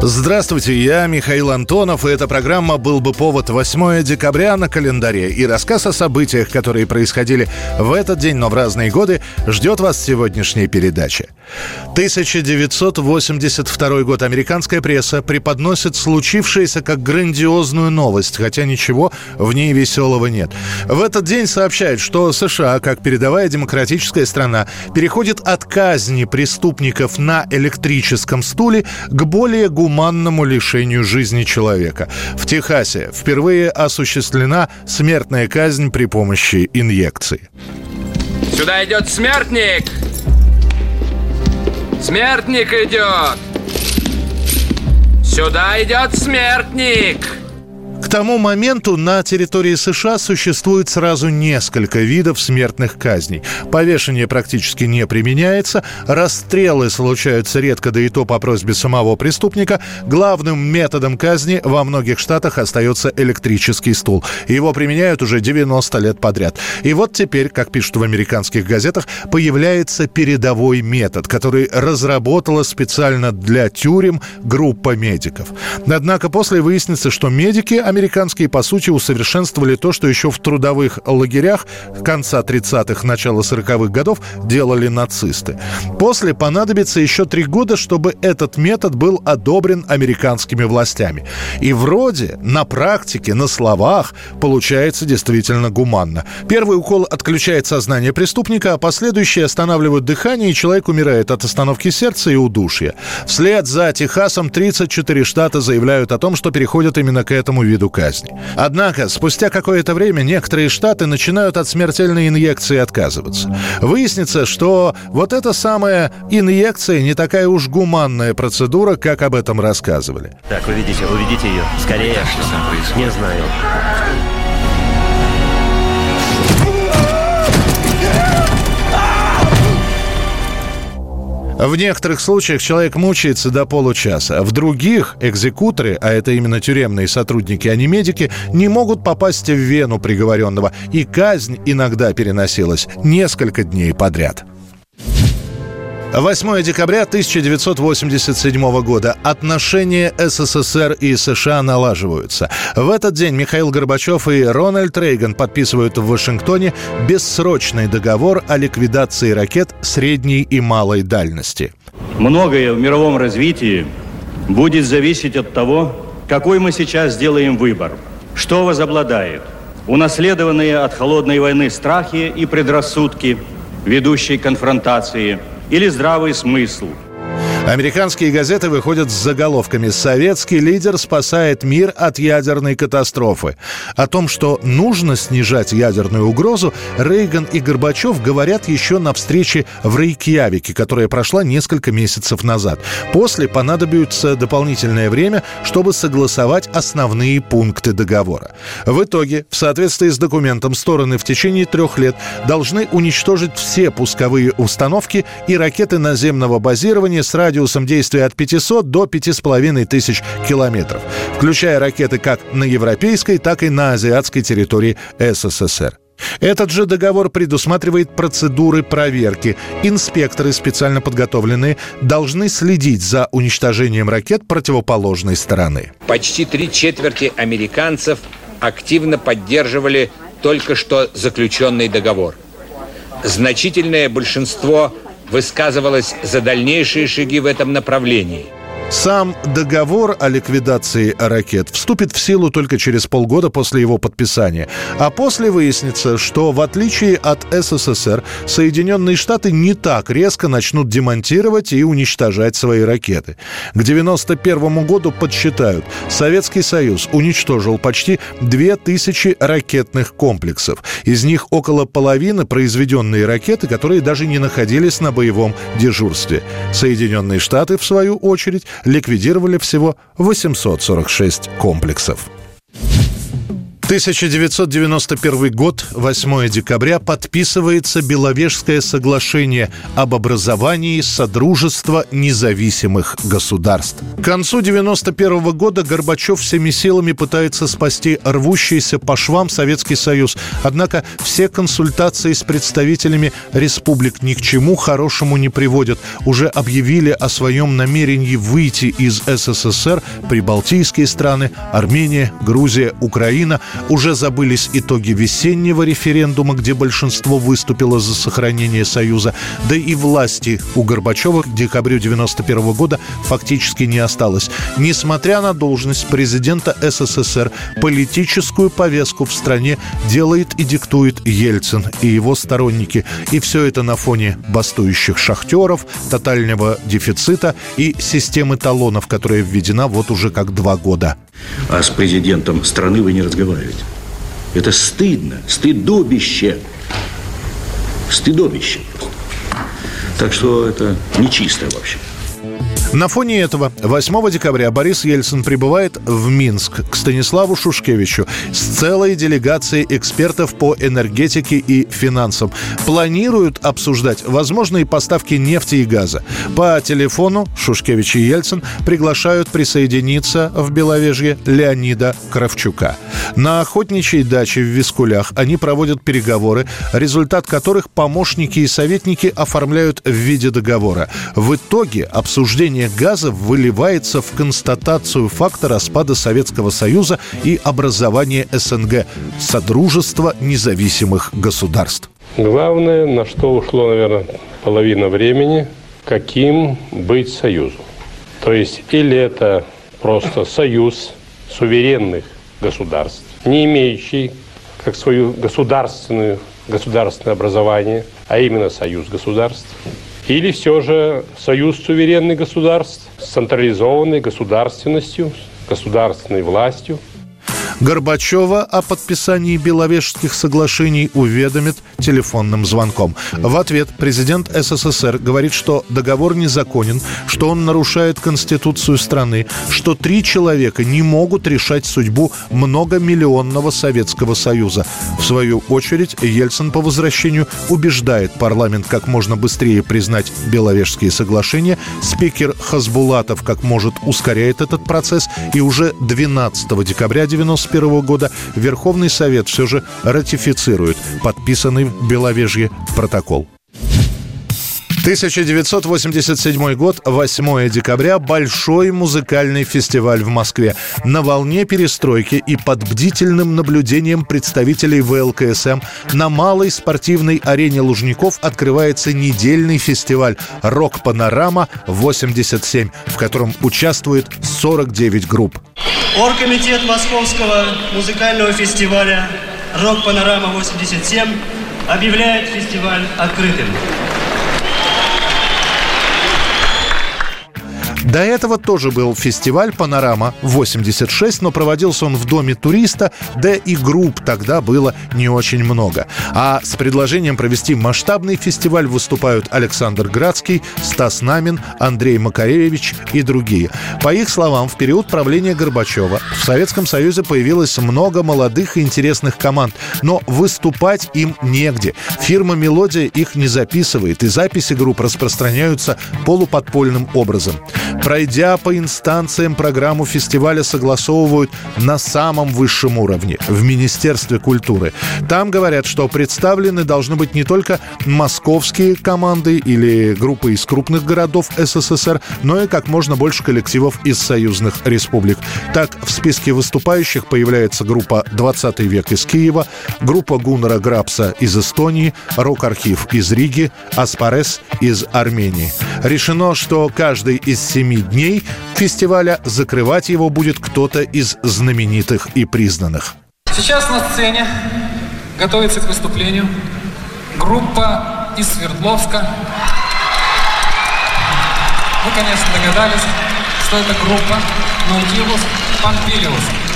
Здравствуйте, я Михаил Антонов, и эта программа «Был бы повод» 8 декабря на календаре. И рассказ о событиях, которые происходили в этот день, но в разные годы, ждет вас в сегодняшней передаче. 1982 год. Американская пресса преподносит случившееся как грандиозную новость, хотя ничего в ней веселого нет. В этот день сообщают, что США, как передовая демократическая страна, переходит от казни преступников на электрическом стуле к более гуманному гуманному лишению жизни человека. В Техасе впервые осуществлена смертная казнь при помощи инъекции. Сюда идет смертник! Смертник идет! Сюда идет смертник! К тому моменту на территории США существует сразу несколько видов смертных казней. Повешение практически не применяется, расстрелы случаются редко, да и то по просьбе самого преступника. Главным методом казни во многих штатах остается электрический стул. Его применяют уже 90 лет подряд. И вот теперь, как пишут в американских газетах, появляется передовой метод, который разработала специально для тюрем группа медиков. Однако после выяснится, что медики американские, по сути, усовершенствовали то, что еще в трудовых лагерях конца 30-х, начала 40-х годов делали нацисты. После понадобится еще три года, чтобы этот метод был одобрен американскими властями. И вроде на практике, на словах получается действительно гуманно. Первый укол отключает сознание преступника, а последующие останавливают дыхание, и человек умирает от остановки сердца и удушья. Вслед за Техасом 34 штата заявляют о том, что переходят именно к этому виду виду казни. Однако, спустя какое-то время некоторые штаты начинают от смертельной инъекции отказываться. Выяснится, что вот эта самая инъекция не такая уж гуманная процедура, как об этом рассказывали. Так, уведите, уведите ее. Скорее. Что там происходит? Не знаю. В некоторых случаях человек мучается до получаса. В других экзекуторы, а это именно тюремные сотрудники, а не медики, не могут попасть в вену приговоренного. И казнь иногда переносилась несколько дней подряд. 8 декабря 1987 года. Отношения СССР и США налаживаются. В этот день Михаил Горбачев и Рональд Рейган подписывают в Вашингтоне бессрочный договор о ликвидации ракет средней и малой дальности. Многое в мировом развитии будет зависеть от того, какой мы сейчас сделаем выбор. Что возобладает? Унаследованные от холодной войны страхи и предрассудки, ведущие конфронтации – или здравый смысл – Американские газеты выходят с заголовками «Советский лидер спасает мир от ядерной катастрофы». О том, что нужно снижать ядерную угрозу, Рейган и Горбачев говорят еще на встрече в Рейкьявике, которая прошла несколько месяцев назад. После понадобится дополнительное время, чтобы согласовать основные пункты договора. В итоге, в соответствии с документом, стороны в течение трех лет должны уничтожить все пусковые установки и ракеты наземного базирования с радио радиусом действия от 500 до 5500 километров, включая ракеты как на европейской, так и на азиатской территории СССР. Этот же договор предусматривает процедуры проверки. Инспекторы, специально подготовленные, должны следить за уничтожением ракет противоположной стороны. Почти три четверти американцев активно поддерживали только что заключенный договор. Значительное большинство высказывалась за дальнейшие шаги в этом направлении – сам договор о ликвидации ракет вступит в силу только через полгода после его подписания. А после выяснится, что в отличие от СССР, Соединенные Штаты не так резко начнут демонтировать и уничтожать свои ракеты. К 1991 году подсчитают, Советский Союз уничтожил почти 2000 ракетных комплексов. Из них около половины произведенные ракеты, которые даже не находились на боевом дежурстве. Соединенные Штаты, в свою очередь, ликвидировали всего 846 комплексов. 1991 год, 8 декабря, подписывается Беловежское соглашение об образовании Содружества независимых государств. К концу 1991 года Горбачев всеми силами пытается спасти рвущийся по швам Советский Союз. Однако все консультации с представителями республик ни к чему хорошему не приводят. Уже объявили о своем намерении выйти из СССР прибалтийские страны, Армения, Грузия, Украина – уже забылись итоги весеннего референдума, где большинство выступило за сохранение Союза. Да и власти у Горбачева к декабрю 91 года фактически не осталось. Несмотря на должность президента СССР, политическую повестку в стране делает и диктует Ельцин и его сторонники. И все это на фоне бастующих шахтеров, тотального дефицита и системы талонов, которая введена вот уже как два года. А с президентом страны вы не разговариваете. Это стыдно, стыдобище. Стыдобище. Так что это нечисто вообще. На фоне этого 8 декабря Борис Ельцин прибывает в Минск к Станиславу Шушкевичу с целой делегацией экспертов по энергетике и финансам. Планируют обсуждать возможные поставки нефти и газа. По телефону Шушкевич и Ельцин приглашают присоединиться в Беловежье Леонида Кравчука. На охотничьей даче в Вискулях они проводят переговоры, результат которых помощники и советники оформляют в виде договора. В итоге обсуждение потребление газа выливается в констатацию факта распада Советского Союза и образования СНГ – Содружества независимых государств. Главное, на что ушло, наверное, половина времени, каким быть союзу. То есть или это просто союз суверенных государств, не имеющий как свою государственную, государственное образование, а именно союз государств, или все же союз суверенных государств с централизованной государственностью, государственной властью – Горбачева о подписании Беловежских соглашений уведомит телефонным звонком. В ответ президент СССР говорит, что договор незаконен, что он нарушает Конституцию страны, что три человека не могут решать судьбу многомиллионного Советского Союза. В свою очередь, Ельцин по возвращению убеждает парламент как можно быстрее признать Беловежские соглашения. Спикер Хасбулатов как может ускоряет этот процесс и уже 12 декабря 90 2021 года Верховный Совет все же ратифицирует подписанный в Беловежье протокол. 1987 год, 8 декабря, большой музыкальный фестиваль в Москве. На волне перестройки и под бдительным наблюдением представителей ВЛКСМ на малой спортивной арене Лужников открывается недельный фестиваль «Рок-панорама-87», в котором участвует 49 групп. Оргкомитет Московского музыкального фестиваля «Рок-панорама-87» объявляет фестиваль открытым. До этого тоже был фестиваль «Панорама-86», но проводился он в Доме туриста, да и групп тогда было не очень много. А с предложением провести масштабный фестиваль выступают Александр Градский, Стас Намин, Андрей Макаревич и другие. По их словам, в период правления Горбачева в Советском Союзе появилось много молодых и интересных команд, но выступать им негде. Фирма «Мелодия» их не записывает, и записи групп распространяются полуподпольным образом. Пройдя по инстанциям программу фестиваля согласовывают на самом высшем уровне, в Министерстве культуры. Там говорят, что представлены должны быть не только московские команды или группы из крупных городов СССР, но и как можно больше коллективов из союзных республик. Так, в списке выступающих появляется группа «20 век» из Киева, группа Гуннера Грабса из Эстонии, рок-архив из Риги, Аспарес из Армении. Решено, что каждый из семи дней фестиваля закрывать его будет кто-то из знаменитых и признанных. Сейчас на сцене готовится к выступлению группа из Свердловска. Вы, конечно, догадались, что это группа Наутилус Помпилиус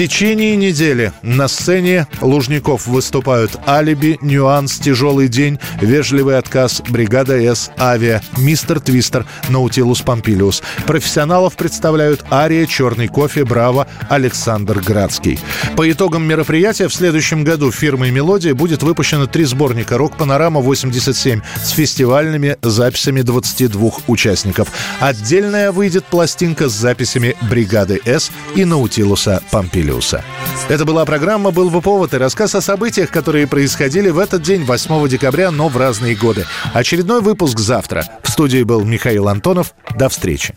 течение недели на сцене Лужников выступают «Алиби», «Нюанс», «Тяжелый день», «Вежливый отказ», «Бригада С», «Авиа», «Мистер Твистер», «Наутилус Помпилиус». Профессионалов представляют «Ария», «Черный кофе», «Браво», Александр Градский. По итогам мероприятия в следующем году фирмой «Мелодия» будет выпущено три сборника «Рок-панорама-87» с фестивальными записями 22 участников. Отдельная выйдет пластинка с записями «Бригады С» и «Наутилуса Помпилиуса». Это была программа «Был бы повод» и рассказ о событиях, которые происходили в этот день, 8 декабря, но в разные годы. Очередной выпуск завтра. В студии был Михаил Антонов. До встречи.